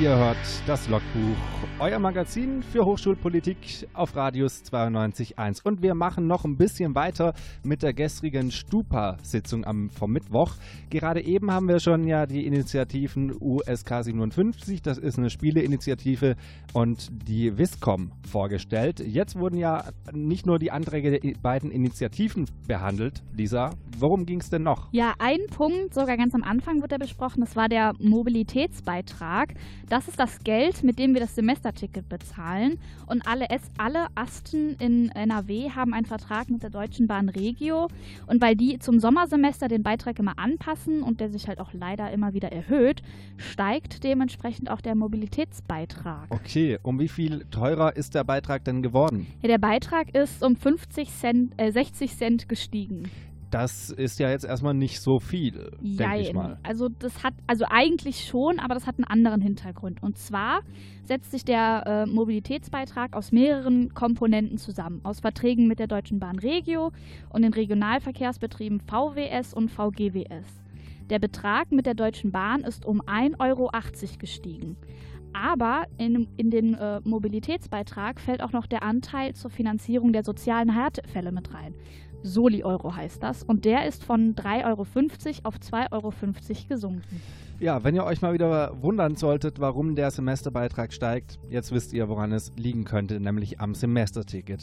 Ihr hört das Logbuch, euer Magazin für Hochschulpolitik auf Radius 92.1. Und wir machen noch ein bisschen weiter mit der gestrigen Stupa-Sitzung am vom Mittwoch. Gerade eben haben wir schon ja die Initiativen USK 57, das ist eine Spieleinitiative, und die Viscom vorgestellt. Jetzt wurden ja nicht nur die Anträge der beiden Initiativen behandelt, Lisa. Worum ging es denn noch? Ja, ein Punkt, sogar ganz am Anfang wird er besprochen, das war der Mobilitätsbeitrag. Das ist das Geld, mit dem wir das Semesterticket bezahlen. Und alle, alle Asten in NRW haben einen Vertrag mit der Deutschen Bahn Regio. Und weil die zum Sommersemester den Beitrag immer anpassen und der sich halt auch leider immer wieder erhöht, steigt dementsprechend auch der Mobilitätsbeitrag. Okay, um wie viel teurer ist der Beitrag denn geworden? Ja, der Beitrag ist um 50 Cent, äh, 60 Cent gestiegen. Das ist ja jetzt erstmal nicht so viel, denke ich mal. Also das hat, also eigentlich schon, aber das hat einen anderen Hintergrund. Und zwar setzt sich der äh, Mobilitätsbeitrag aus mehreren Komponenten zusammen. Aus Verträgen mit der Deutschen Bahn Regio und den Regionalverkehrsbetrieben VWS und VGWS. Der Betrag mit der Deutschen Bahn ist um 1,80 Euro gestiegen. Aber in, in den äh, Mobilitätsbeitrag fällt auch noch der Anteil zur Finanzierung der sozialen Härtefälle mit rein. Soli-Euro heißt das. Und der ist von 3,50 Euro auf 2,50 Euro gesunken. Ja, wenn ihr euch mal wieder wundern solltet, warum der Semesterbeitrag steigt, jetzt wisst ihr, woran es liegen könnte, nämlich am Semesterticket.